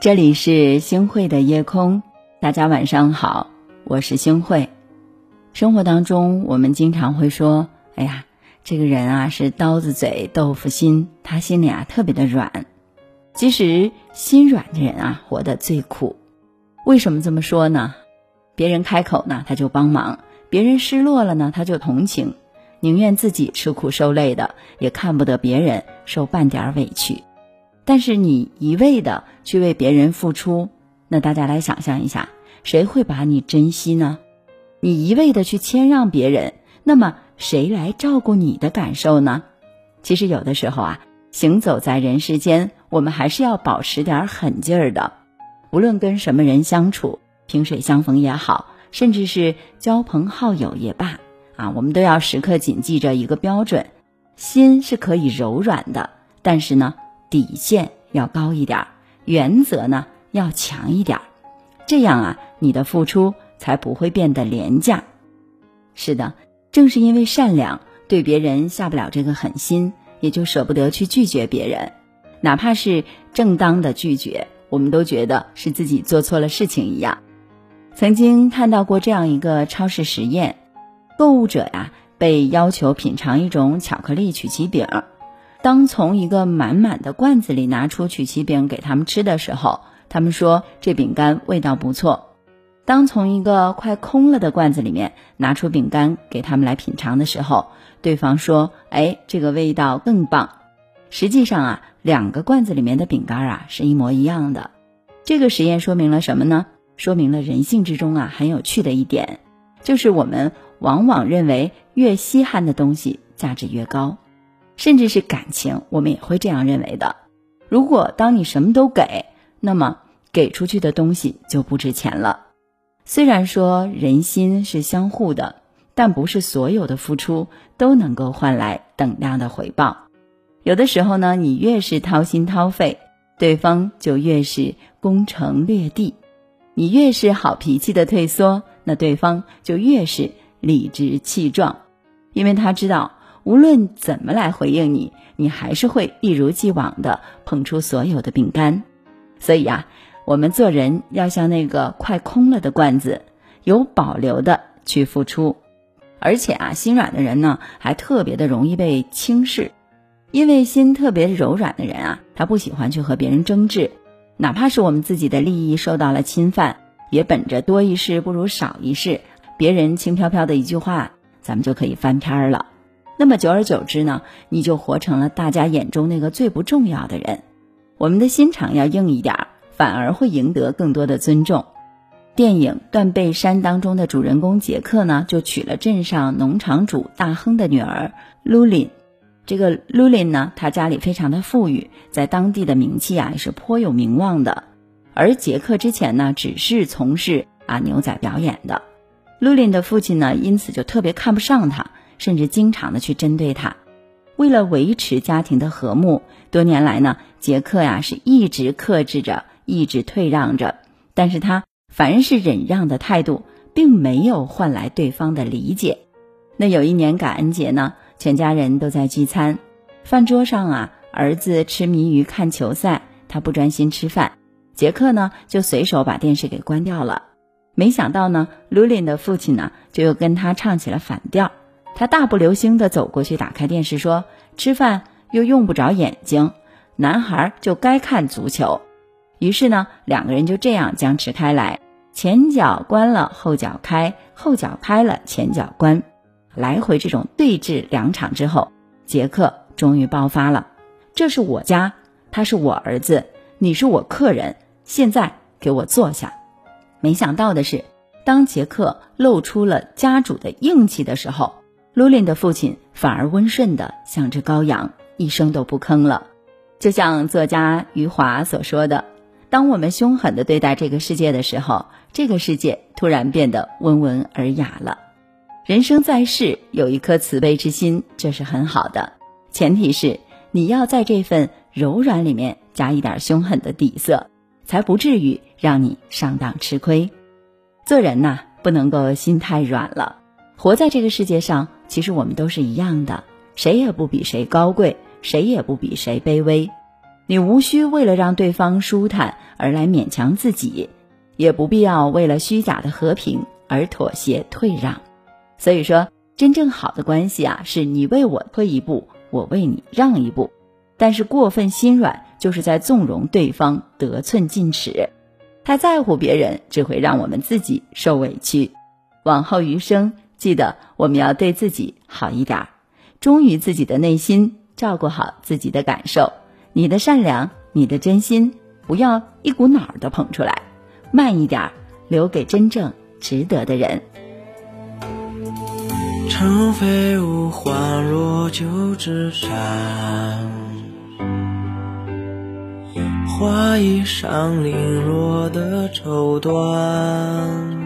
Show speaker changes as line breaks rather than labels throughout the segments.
这里是星慧的夜空，大家晚上好，我是星慧。生活当中，我们经常会说：“哎呀，这个人啊是刀子嘴豆腐心，他心里啊特别的软。”其实，心软的人啊活得最苦。为什么这么说呢？别人开口呢，他就帮忙；别人失落了呢，他就同情，宁愿自己吃苦受累的，也看不得别人受半点委屈。但是你一味的去为别人付出，那大家来想象一下，谁会把你珍惜呢？你一味的去谦让别人，那么谁来照顾你的感受呢？其实有的时候啊，行走在人世间，我们还是要保持点狠劲儿的。无论跟什么人相处，萍水相逢也好，甚至是交朋好友也罢，啊，我们都要时刻谨记着一个标准：心是可以柔软的，但是呢。底线要高一点，原则呢要强一点，这样啊，你的付出才不会变得廉价。是的，正是因为善良，对别人下不了这个狠心，也就舍不得去拒绝别人，哪怕是正当的拒绝，我们都觉得是自己做错了事情一样。曾经看到过这样一个超市实验，购物者呀被要求品尝一种巧克力曲奇饼。当从一个满满的罐子里拿出曲奇饼给他们吃的时候，他们说这饼干味道不错；当从一个快空了的罐子里面拿出饼干给他们来品尝的时候，对方说：“哎，这个味道更棒。”实际上啊，两个罐子里面的饼干啊是一模一样的。这个实验说明了什么呢？说明了人性之中啊很有趣的一点，就是我们往往认为越稀罕的东西价值越高。甚至是感情，我们也会这样认为的。如果当你什么都给，那么给出去的东西就不值钱了。虽然说人心是相互的，但不是所有的付出都能够换来等量的回报。有的时候呢，你越是掏心掏肺，对方就越是攻城略地；你越是好脾气的退缩，那对方就越是理直气壮，因为他知道。无论怎么来回应你，你还是会一如既往的捧出所有的饼干。所以啊，我们做人要像那个快空了的罐子，有保留的去付出。而且啊，心软的人呢，还特别的容易被轻视，因为心特别柔软的人啊，他不喜欢去和别人争执，哪怕是我们自己的利益受到了侵犯，也本着多一事不如少一事，别人轻飘飘的一句话，咱们就可以翻篇了。那么久而久之呢，你就活成了大家眼中那个最不重要的人。我们的心肠要硬一点，反而会赢得更多的尊重。电影《断背山》当中的主人公杰克呢，就娶了镇上农场主大亨的女儿卢琳。这个卢琳呢，他家里非常的富裕，在当地的名气啊也是颇有名望的。而杰克之前呢，只是从事啊牛仔表演的。卢琳的父亲呢，因此就特别看不上他。甚至经常的去针对他，为了维持家庭的和睦，多年来呢，杰克呀是一直克制着，一直退让着。但是他凡是忍让的态度，并没有换来对方的理解。那有一年感恩节呢，全家人都在聚餐，饭桌上啊，儿子痴迷于看球赛，他不专心吃饭，杰克呢就随手把电视给关掉了。没想到呢，卢琳的父亲呢就又跟他唱起了反调。他大步流星地走过去，打开电视说：“吃饭又用不着眼睛，男孩就该看足球。”于是呢，两个人就这样僵持开来，前脚关了，后脚开，后脚开了，前脚关，来回这种对峙两场之后，杰克终于爆发了：“这是我家，他是我儿子，你是我客人，现在给我坐下。”没想到的是，当杰克露出了家主的硬气的时候。卢琳的父亲反而温顺的像只羔羊，一声都不吭了。就像作家余华所说的：“当我们凶狠的对待这个世界的时候，这个世界突然变得温文尔雅了。”人生在世，有一颗慈悲之心，这是很好的。前提是你要在这份柔软里面加一点凶狠的底色，才不至于让你上当吃亏。做人呐，不能够心太软了。活在这个世界上。其实我们都是一样的，谁也不比谁高贵，谁也不比谁卑微。你无需为了让对方舒坦而来勉强自己，也不必要为了虚假的和平而妥协退让。所以说，真正好的关系啊，是你为我退一步，我为你让一步。但是过分心软，就是在纵容对方得寸进尺。太在乎别人，只会让我们自己受委屈。往后余生，记得我们要对自己好一点，忠于自己的内心，照顾好自己的感受。你的善良，你的真心，不要一股脑儿的捧出来，慢一点，留给真正值得的人。
城飞舞，花落旧枝山，花衣上零落的绸缎。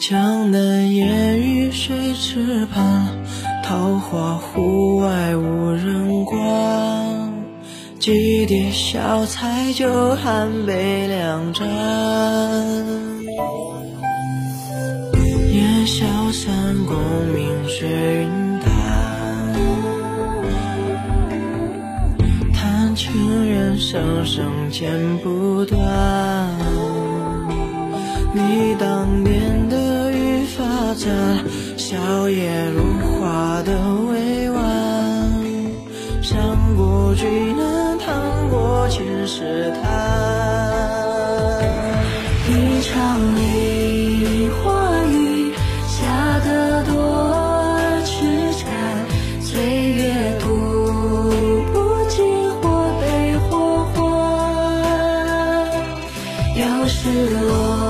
江南烟雨水池畔，桃花湖外无人管。几碟小菜酒，寒杯两盏。烟消散，功名雪云淡。叹情缘生生剪不断。你当年的。笑靥如花的委婉，伤过巨难，趟过青石滩。
一场梨花雨，下得多痴缠，岁月渡不尽或悲或欢。要是落。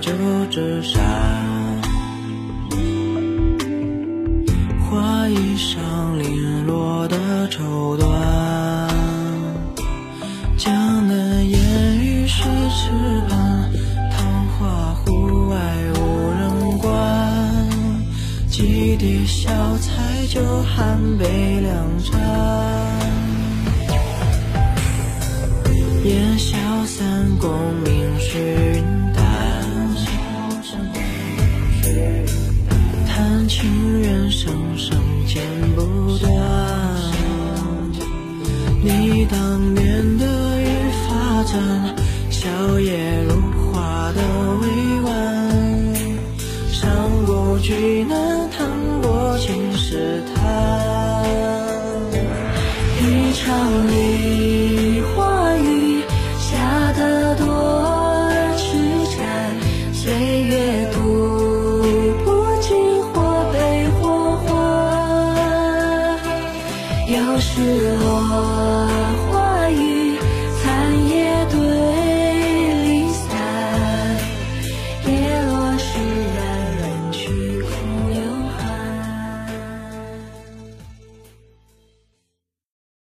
旧纸山，花衣上零落的绸缎，江南烟雨水池畔，桃花湖外无人观。几碟小菜酒，寒杯两盏，烟消散，功名是云叹。情缘生生剪不断，你当年的玉发簪，笑靥如花的委婉，伤过巨难，淌过青石潭，
一场梨是落花雨。